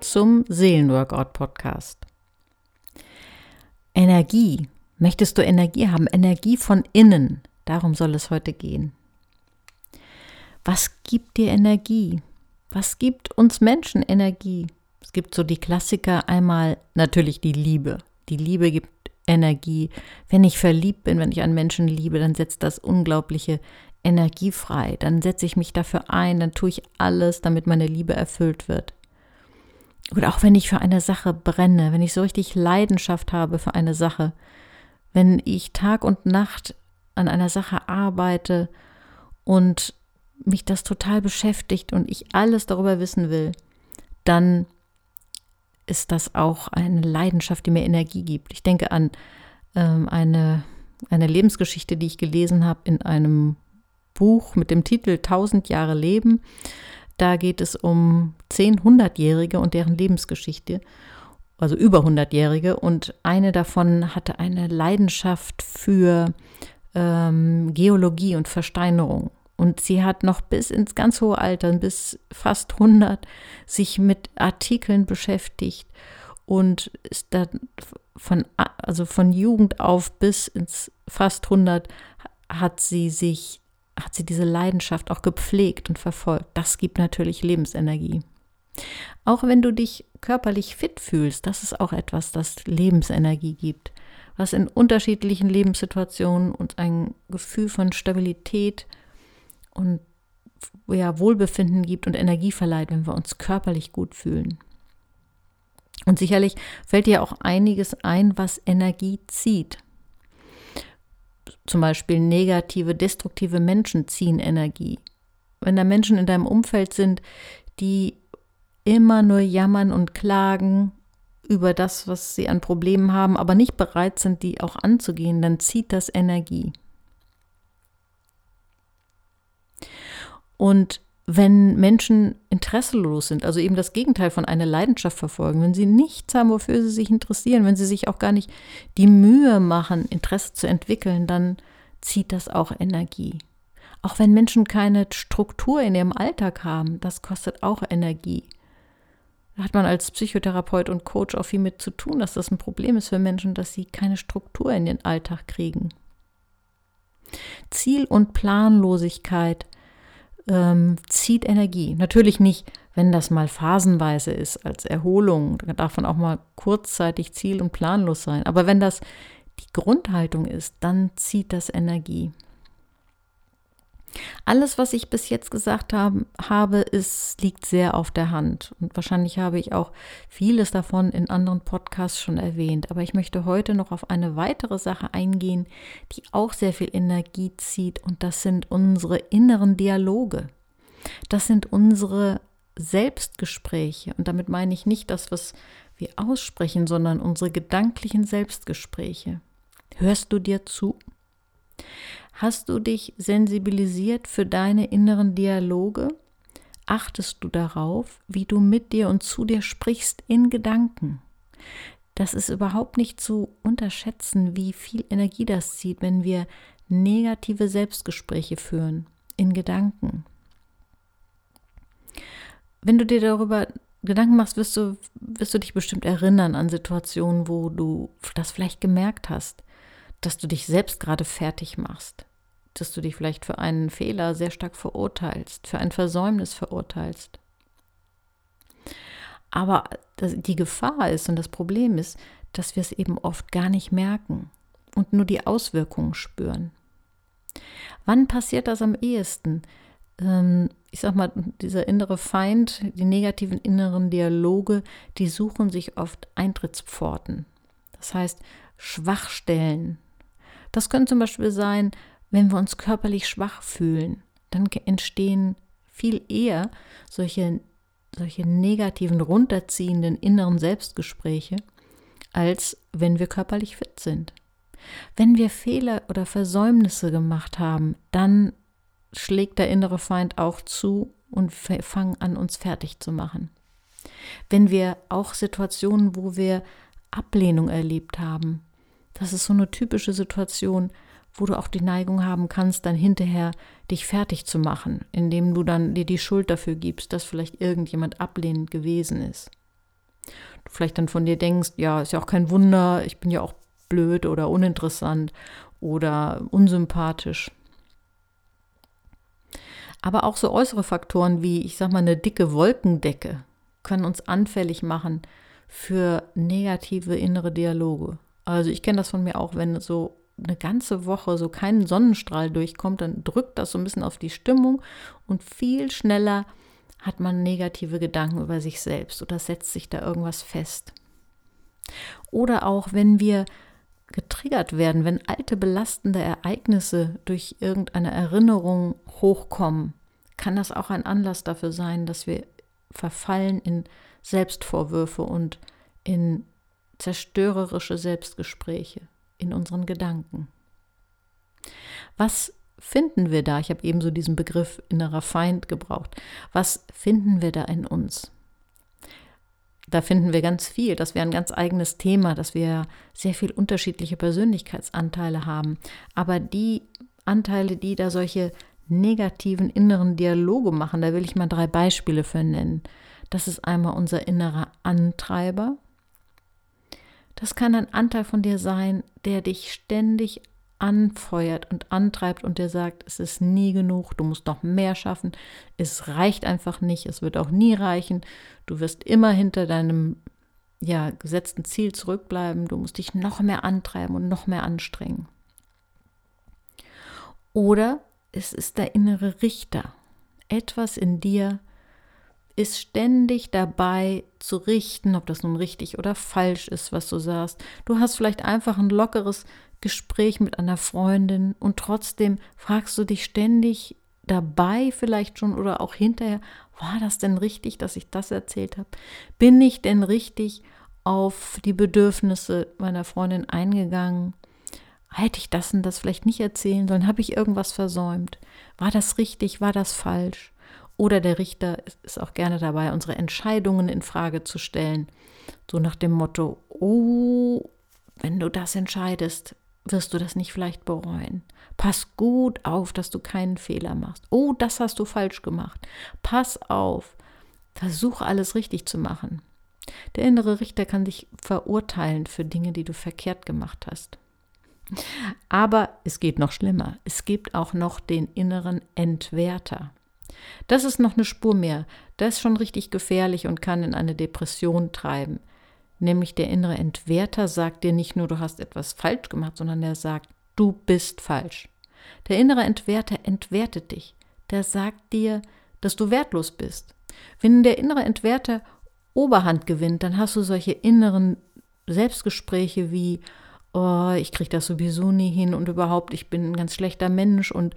zum Seelenworkout Podcast. Energie. Möchtest du Energie haben? Energie von innen. Darum soll es heute gehen. Was gibt dir Energie? Was gibt uns Menschen Energie? Es gibt so die Klassiker, einmal natürlich die Liebe. Die Liebe gibt Energie. Wenn ich verliebt bin, wenn ich einen Menschen liebe, dann setzt das unglaubliche Energie frei. Dann setze ich mich dafür ein, dann tue ich alles, damit meine Liebe erfüllt wird. Oder auch wenn ich für eine Sache brenne, wenn ich so richtig Leidenschaft habe für eine Sache, wenn ich Tag und Nacht an einer Sache arbeite und mich das total beschäftigt und ich alles darüber wissen will, dann ist das auch eine Leidenschaft, die mir Energie gibt. Ich denke an ähm, eine, eine Lebensgeschichte, die ich gelesen habe in einem Buch mit dem Titel Tausend Jahre Leben. Da geht es um zehn Hundertjährige und deren Lebensgeschichte, also über Hundertjährige. Und eine davon hatte eine Leidenschaft für ähm, Geologie und Versteinerung. Und sie hat noch bis ins ganz hohe Alter, bis fast 100, sich mit Artikeln beschäftigt und ist dann von, also von Jugend auf bis ins fast 100 hat sie sich, hat sie diese Leidenschaft auch gepflegt und verfolgt. Das gibt natürlich Lebensenergie. Auch wenn du dich körperlich fit fühlst, das ist auch etwas, das Lebensenergie gibt, was in unterschiedlichen Lebenssituationen uns ein Gefühl von Stabilität, und ja, Wohlbefinden gibt und Energie verleiht, wenn wir uns körperlich gut fühlen. Und sicherlich fällt dir auch einiges ein, was Energie zieht. Zum Beispiel negative, destruktive Menschen ziehen Energie. Wenn da Menschen in deinem Umfeld sind, die immer nur jammern und klagen über das, was sie an Problemen haben, aber nicht bereit sind, die auch anzugehen, dann zieht das Energie. Und wenn Menschen interesselos sind, also eben das Gegenteil von einer Leidenschaft verfolgen, wenn sie nichts haben, wofür sie sich interessieren, wenn sie sich auch gar nicht die Mühe machen, Interesse zu entwickeln, dann zieht das auch Energie. Auch wenn Menschen keine Struktur in ihrem Alltag haben, das kostet auch Energie. Hat man als Psychotherapeut und Coach auch viel mit zu tun, dass das ein Problem ist für Menschen, dass sie keine Struktur in den Alltag kriegen. Ziel- und Planlosigkeit ähm, zieht Energie. Natürlich nicht, wenn das mal phasenweise ist, als Erholung. Da darf man auch mal kurzzeitig ziel- und planlos sein. Aber wenn das die Grundhaltung ist, dann zieht das Energie. Alles, was ich bis jetzt gesagt habe, ist, liegt sehr auf der Hand. Und wahrscheinlich habe ich auch vieles davon in anderen Podcasts schon erwähnt. Aber ich möchte heute noch auf eine weitere Sache eingehen, die auch sehr viel Energie zieht. Und das sind unsere inneren Dialoge. Das sind unsere Selbstgespräche. Und damit meine ich nicht das, was wir aussprechen, sondern unsere gedanklichen Selbstgespräche. Hörst du dir zu? Hast du dich sensibilisiert für deine inneren Dialoge? Achtest du darauf, wie du mit dir und zu dir sprichst in Gedanken? Das ist überhaupt nicht zu unterschätzen, wie viel Energie das zieht, wenn wir negative Selbstgespräche führen in Gedanken. Wenn du dir darüber Gedanken machst, wirst du, wirst du dich bestimmt erinnern an Situationen, wo du das vielleicht gemerkt hast, dass du dich selbst gerade fertig machst dass du dich vielleicht für einen Fehler sehr stark verurteilst, für ein Versäumnis verurteilst. Aber die Gefahr ist und das Problem ist, dass wir es eben oft gar nicht merken und nur die Auswirkungen spüren. Wann passiert das am ehesten? Ähm, ich sag mal, dieser innere Feind, die negativen inneren Dialoge, die suchen sich oft Eintrittspforten. Das heißt, Schwachstellen. Das können zum Beispiel sein, wenn wir uns körperlich schwach fühlen, dann entstehen viel eher solche, solche negativen, runterziehenden inneren Selbstgespräche, als wenn wir körperlich fit sind. Wenn wir Fehler oder Versäumnisse gemacht haben, dann schlägt der innere Feind auch zu und fangen an, uns fertig zu machen. Wenn wir auch Situationen, wo wir Ablehnung erlebt haben, das ist so eine typische Situation, wo du auch die Neigung haben kannst, dann hinterher dich fertig zu machen, indem du dann dir die Schuld dafür gibst, dass vielleicht irgendjemand ablehnend gewesen ist. Du vielleicht dann von dir denkst, ja, ist ja auch kein Wunder, ich bin ja auch blöd oder uninteressant oder unsympathisch. Aber auch so äußere Faktoren wie, ich sag mal, eine dicke Wolkendecke können uns anfällig machen für negative innere Dialoge. Also ich kenne das von mir auch, wenn so eine ganze Woche so kein Sonnenstrahl durchkommt, dann drückt das so ein bisschen auf die Stimmung und viel schneller hat man negative Gedanken über sich selbst oder setzt sich da irgendwas fest. Oder auch wenn wir getriggert werden, wenn alte belastende Ereignisse durch irgendeine Erinnerung hochkommen, kann das auch ein Anlass dafür sein, dass wir verfallen in Selbstvorwürfe und in zerstörerische Selbstgespräche in unseren Gedanken. Was finden wir da? Ich habe ebenso diesen Begriff innerer Feind gebraucht. Was finden wir da in uns? Da finden wir ganz viel. Das wäre ein ganz eigenes Thema, dass wir sehr viel unterschiedliche Persönlichkeitsanteile haben. Aber die Anteile, die da solche negativen inneren Dialoge machen, da will ich mal drei Beispiele für nennen. Das ist einmal unser innerer Antreiber. Das kann ein Anteil von dir sein, der dich ständig anfeuert und antreibt und der sagt, es ist nie genug, du musst noch mehr schaffen, es reicht einfach nicht, es wird auch nie reichen, du wirst immer hinter deinem ja, gesetzten Ziel zurückbleiben, du musst dich noch mehr antreiben und noch mehr anstrengen. Oder es ist der innere Richter, etwas in dir, ist ständig dabei zu richten, ob das nun richtig oder falsch ist, was du sagst. Du hast vielleicht einfach ein lockeres Gespräch mit einer Freundin und trotzdem fragst du dich ständig dabei vielleicht schon oder auch hinterher, war das denn richtig, dass ich das erzählt habe? Bin ich denn richtig auf die Bedürfnisse meiner Freundin eingegangen? Hätte ich das und das vielleicht nicht erzählen sollen? Habe ich irgendwas versäumt? War das richtig? War das falsch? Oder der Richter ist auch gerne dabei, unsere Entscheidungen in Frage zu stellen. So nach dem Motto: Oh, wenn du das entscheidest, wirst du das nicht vielleicht bereuen. Pass gut auf, dass du keinen Fehler machst. Oh, das hast du falsch gemacht. Pass auf. Versuch alles richtig zu machen. Der innere Richter kann dich verurteilen für Dinge, die du verkehrt gemacht hast. Aber es geht noch schlimmer. Es gibt auch noch den inneren Entwerter. Das ist noch eine Spur mehr. Das ist schon richtig gefährlich und kann in eine Depression treiben. Nämlich der innere Entwerter sagt dir nicht nur, du hast etwas falsch gemacht, sondern er sagt, du bist falsch. Der innere Entwerter entwertet dich. Der sagt dir, dass du wertlos bist. Wenn der innere Entwerter Oberhand gewinnt, dann hast du solche inneren Selbstgespräche wie, oh, ich kriege das sowieso nie hin und überhaupt, ich bin ein ganz schlechter Mensch und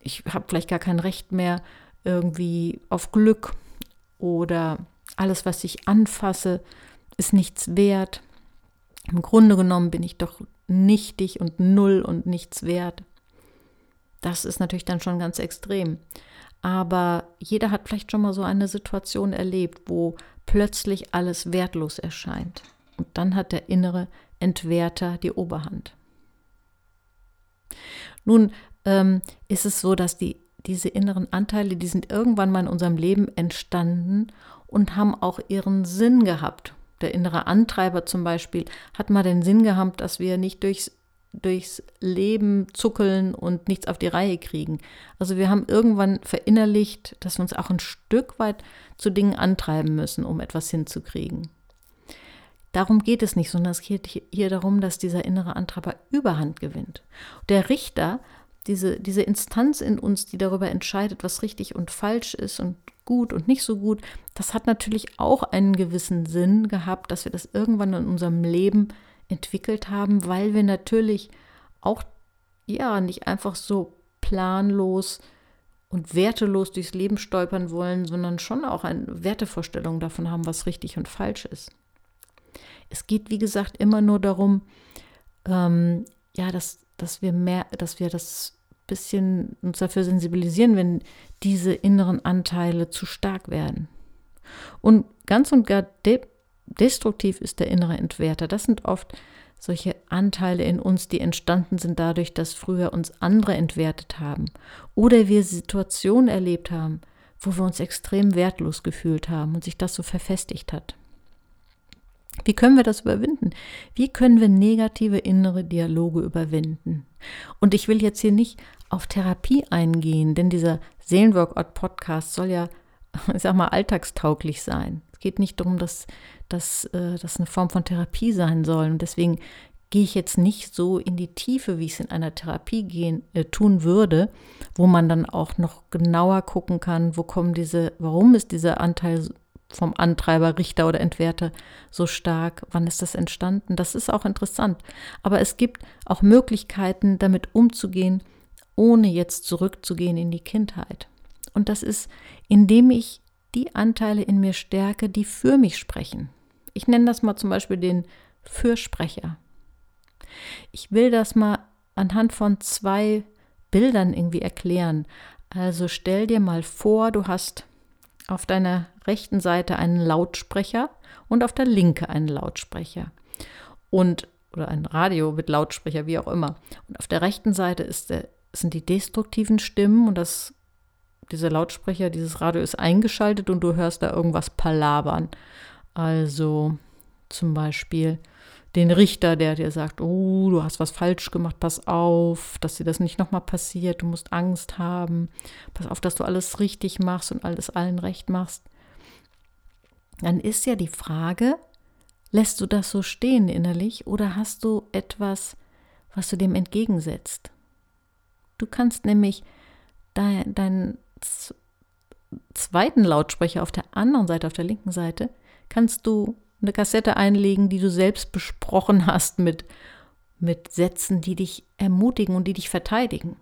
ich habe vielleicht gar kein Recht mehr irgendwie auf Glück oder alles, was ich anfasse, ist nichts wert. Im Grunde genommen bin ich doch nichtig und null und nichts wert. Das ist natürlich dann schon ganz extrem. Aber jeder hat vielleicht schon mal so eine Situation erlebt, wo plötzlich alles wertlos erscheint. Und dann hat der innere Entwerter die Oberhand. Nun ähm, ist es so, dass die diese inneren Anteile, die sind irgendwann mal in unserem Leben entstanden und haben auch ihren Sinn gehabt. Der innere Antreiber zum Beispiel hat mal den Sinn gehabt, dass wir nicht durchs, durchs Leben zuckeln und nichts auf die Reihe kriegen. Also wir haben irgendwann verinnerlicht, dass wir uns auch ein Stück weit zu Dingen antreiben müssen, um etwas hinzukriegen. Darum geht es nicht, sondern es geht hier darum, dass dieser innere Antreiber Überhand gewinnt. Der Richter diese, diese Instanz in uns, die darüber entscheidet, was richtig und falsch ist und gut und nicht so gut, das hat natürlich auch einen gewissen Sinn gehabt, dass wir das irgendwann in unserem Leben entwickelt haben, weil wir natürlich auch ja nicht einfach so planlos und wertelos durchs Leben stolpern wollen, sondern schon auch eine Wertevorstellung davon haben, was richtig und falsch ist. Es geht, wie gesagt, immer nur darum, ähm, ja, dass, dass wir mehr, dass wir das bisschen uns dafür sensibilisieren, wenn diese inneren Anteile zu stark werden. Und ganz und gar de destruktiv ist der innere Entwerter. Das sind oft solche Anteile in uns, die entstanden sind dadurch, dass früher uns andere entwertet haben oder wir Situationen erlebt haben, wo wir uns extrem wertlos gefühlt haben und sich das so verfestigt hat. Wie können wir das überwinden? Wie können wir negative innere Dialoge überwinden? Und ich will jetzt hier nicht auf Therapie eingehen, denn dieser Seelenworkout-Podcast soll ja, ich sag mal, alltagstauglich sein. Es geht nicht darum, dass, dass äh, das eine Form von Therapie sein soll. Und deswegen gehe ich jetzt nicht so in die Tiefe, wie ich es in einer Therapie gehen, äh, tun würde, wo man dann auch noch genauer gucken kann, wo kommen diese, warum ist dieser Anteil vom Antreiber, Richter oder Entwerter so stark? Wann ist das entstanden? Das ist auch interessant. Aber es gibt auch Möglichkeiten, damit umzugehen, ohne jetzt zurückzugehen in die Kindheit. Und das ist, indem ich die Anteile in mir stärke, die für mich sprechen. Ich nenne das mal zum Beispiel den Fürsprecher. Ich will das mal anhand von zwei Bildern irgendwie erklären. Also stell dir mal vor, du hast auf deiner rechten Seite einen Lautsprecher und auf der linken einen Lautsprecher. Und oder ein Radio mit Lautsprecher, wie auch immer. Und auf der rechten Seite ist der, sind die destruktiven Stimmen und das, dieser Lautsprecher, dieses Radio ist eingeschaltet und du hörst da irgendwas palabern. Also zum Beispiel, den Richter, der dir sagt, oh, du hast was falsch gemacht, pass auf, dass dir das nicht nochmal passiert, du musst Angst haben, pass auf, dass du alles richtig machst und alles allen recht machst. Dann ist ja die Frage, lässt du das so stehen innerlich oder hast du etwas, was du dem entgegensetzt? Du kannst nämlich deinen dein zweiten Lautsprecher auf der anderen Seite, auf der linken Seite, kannst du eine Kassette einlegen, die du selbst besprochen hast mit, mit Sätzen, die dich ermutigen und die dich verteidigen.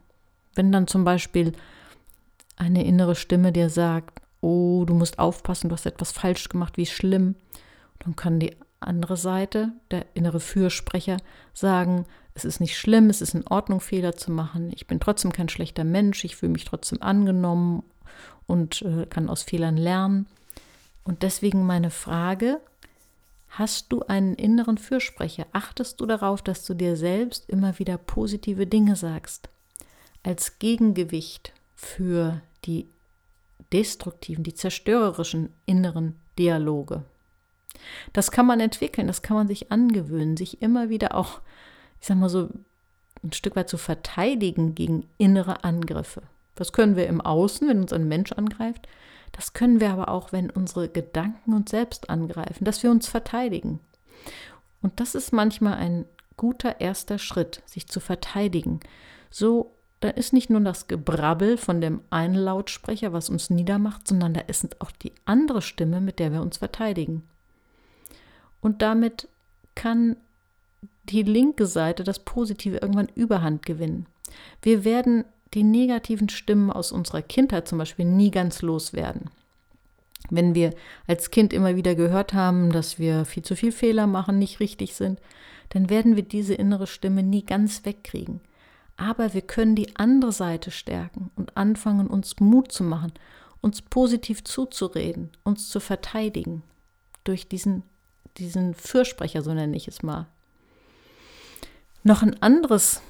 Wenn dann zum Beispiel eine innere Stimme dir sagt, oh, du musst aufpassen, du hast etwas falsch gemacht, wie schlimm, dann kann die andere Seite, der innere Fürsprecher, sagen, es ist nicht schlimm, es ist in Ordnung, Fehler zu machen, ich bin trotzdem kein schlechter Mensch, ich fühle mich trotzdem angenommen und äh, kann aus Fehlern lernen. Und deswegen meine Frage, Hast du einen inneren Fürsprecher? Achtest du darauf, dass du dir selbst immer wieder positive Dinge sagst? Als Gegengewicht für die destruktiven, die zerstörerischen inneren Dialoge. Das kann man entwickeln, das kann man sich angewöhnen, sich immer wieder auch, ich sag mal so, ein Stück weit zu verteidigen gegen innere Angriffe. Das können wir im Außen, wenn uns ein Mensch angreift. Das können wir aber auch, wenn unsere Gedanken uns selbst angreifen, dass wir uns verteidigen. Und das ist manchmal ein guter erster Schritt, sich zu verteidigen. So, da ist nicht nur das Gebrabbel von dem einen Lautsprecher, was uns niedermacht, sondern da ist auch die andere Stimme, mit der wir uns verteidigen. Und damit kann die linke Seite, das Positive, irgendwann Überhand gewinnen. Wir werden die negativen Stimmen aus unserer Kindheit zum Beispiel nie ganz loswerden. Wenn wir als Kind immer wieder gehört haben, dass wir viel zu viel Fehler machen, nicht richtig sind, dann werden wir diese innere Stimme nie ganz wegkriegen. Aber wir können die andere Seite stärken und anfangen, uns Mut zu machen, uns positiv zuzureden, uns zu verteidigen. Durch diesen, diesen Fürsprecher, so nenne ich es mal. Noch ein anderes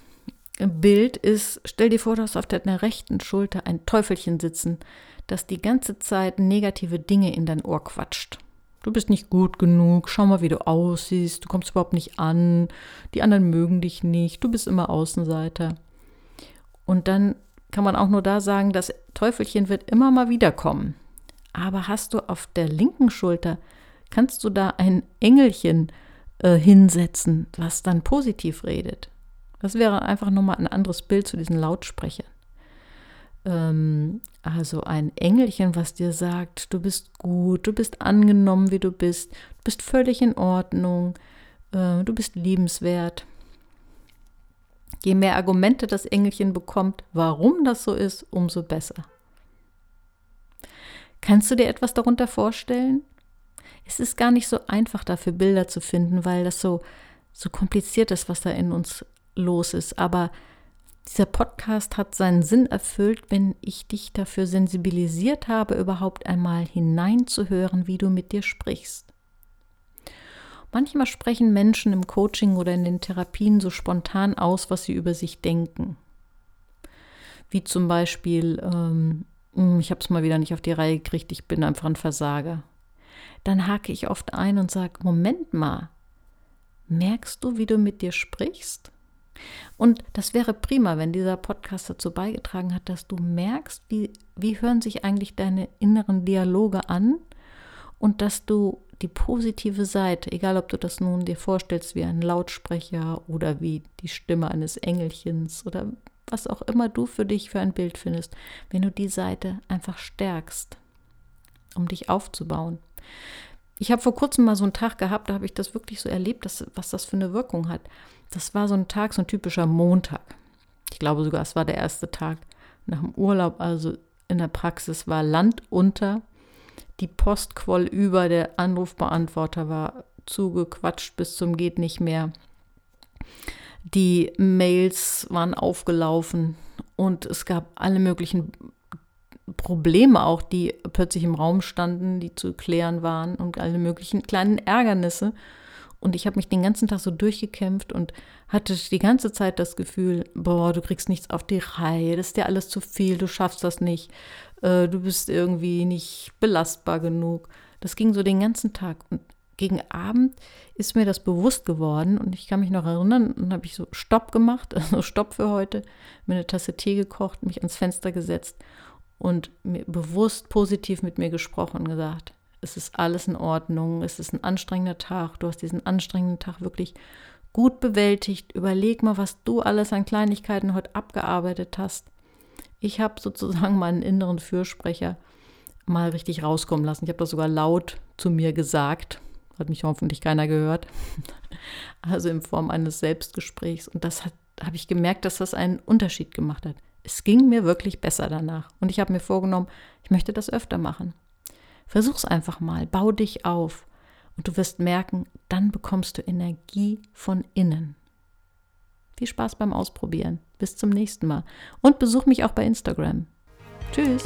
Bild ist, stell dir vor, du hast auf deiner rechten Schulter ein Teufelchen sitzen, das die ganze Zeit negative Dinge in dein Ohr quatscht. Du bist nicht gut genug, schau mal, wie du aussiehst, du kommst überhaupt nicht an, die anderen mögen dich nicht, du bist immer Außenseiter. Und dann kann man auch nur da sagen, das Teufelchen wird immer mal wiederkommen. Aber hast du auf der linken Schulter, kannst du da ein Engelchen äh, hinsetzen, was dann positiv redet. Das wäre einfach nochmal ein anderes Bild zu diesen Lautsprechern. Ähm, also ein Engelchen, was dir sagt, du bist gut, du bist angenommen, wie du bist, du bist völlig in Ordnung, äh, du bist liebenswert. Je mehr Argumente das Engelchen bekommt, warum das so ist, umso besser. Kannst du dir etwas darunter vorstellen? Es ist gar nicht so einfach, dafür Bilder zu finden, weil das so, so kompliziert ist, was da in uns los ist. Aber dieser Podcast hat seinen Sinn erfüllt, wenn ich dich dafür sensibilisiert habe, überhaupt einmal hineinzuhören, wie du mit dir sprichst. Manchmal sprechen Menschen im Coaching oder in den Therapien so spontan aus, was sie über sich denken. Wie zum Beispiel, ähm, hm, ich habe es mal wieder nicht auf die Reihe gekriegt, ich bin einfach ein Versager. dann hake ich oft ein und sage, Moment mal, merkst du, wie du mit dir sprichst? Und das wäre prima, wenn dieser Podcast dazu beigetragen hat, dass du merkst, wie, wie hören sich eigentlich deine inneren Dialoge an und dass du die positive Seite, egal ob du das nun dir vorstellst wie ein Lautsprecher oder wie die Stimme eines Engelchens oder was auch immer du für dich für ein Bild findest, wenn du die Seite einfach stärkst, um dich aufzubauen. Ich habe vor kurzem mal so einen Tag gehabt, da habe ich das wirklich so erlebt, dass, was das für eine Wirkung hat. Das war so ein Tag, so ein typischer Montag. Ich glaube sogar, es war der erste Tag nach dem Urlaub, also in der Praxis war Land unter, die Post quoll über, der Anrufbeantworter war zugequatscht bis zum geht nicht mehr. Die Mails waren aufgelaufen und es gab alle möglichen Probleme auch, die plötzlich im Raum standen, die zu klären waren und alle möglichen kleinen Ärgernisse. Und ich habe mich den ganzen Tag so durchgekämpft und hatte die ganze Zeit das Gefühl, boah, du kriegst nichts auf die Reihe, das ist dir alles zu viel, du schaffst das nicht, äh, du bist irgendwie nicht belastbar genug. Das ging so den ganzen Tag. Und gegen Abend ist mir das bewusst geworden und ich kann mich noch erinnern, dann habe ich so Stopp gemacht, also Stopp für heute, mir eine Tasse Tee gekocht, mich ans Fenster gesetzt und mir bewusst positiv mit mir gesprochen und gesagt, es ist alles in Ordnung, es ist ein anstrengender Tag, du hast diesen anstrengenden Tag wirklich gut bewältigt. Überleg mal, was du alles an Kleinigkeiten heute abgearbeitet hast. Ich habe sozusagen meinen inneren Fürsprecher mal richtig rauskommen lassen. Ich habe das sogar laut zu mir gesagt. Hat mich hoffentlich keiner gehört. Also in Form eines Selbstgesprächs. Und das habe ich gemerkt, dass das einen Unterschied gemacht hat. Es ging mir wirklich besser danach. Und ich habe mir vorgenommen, ich möchte das öfter machen. Versuch's einfach mal, bau dich auf. Und du wirst merken, dann bekommst du Energie von innen. Viel Spaß beim Ausprobieren. Bis zum nächsten Mal. Und besuch mich auch bei Instagram. Tschüss.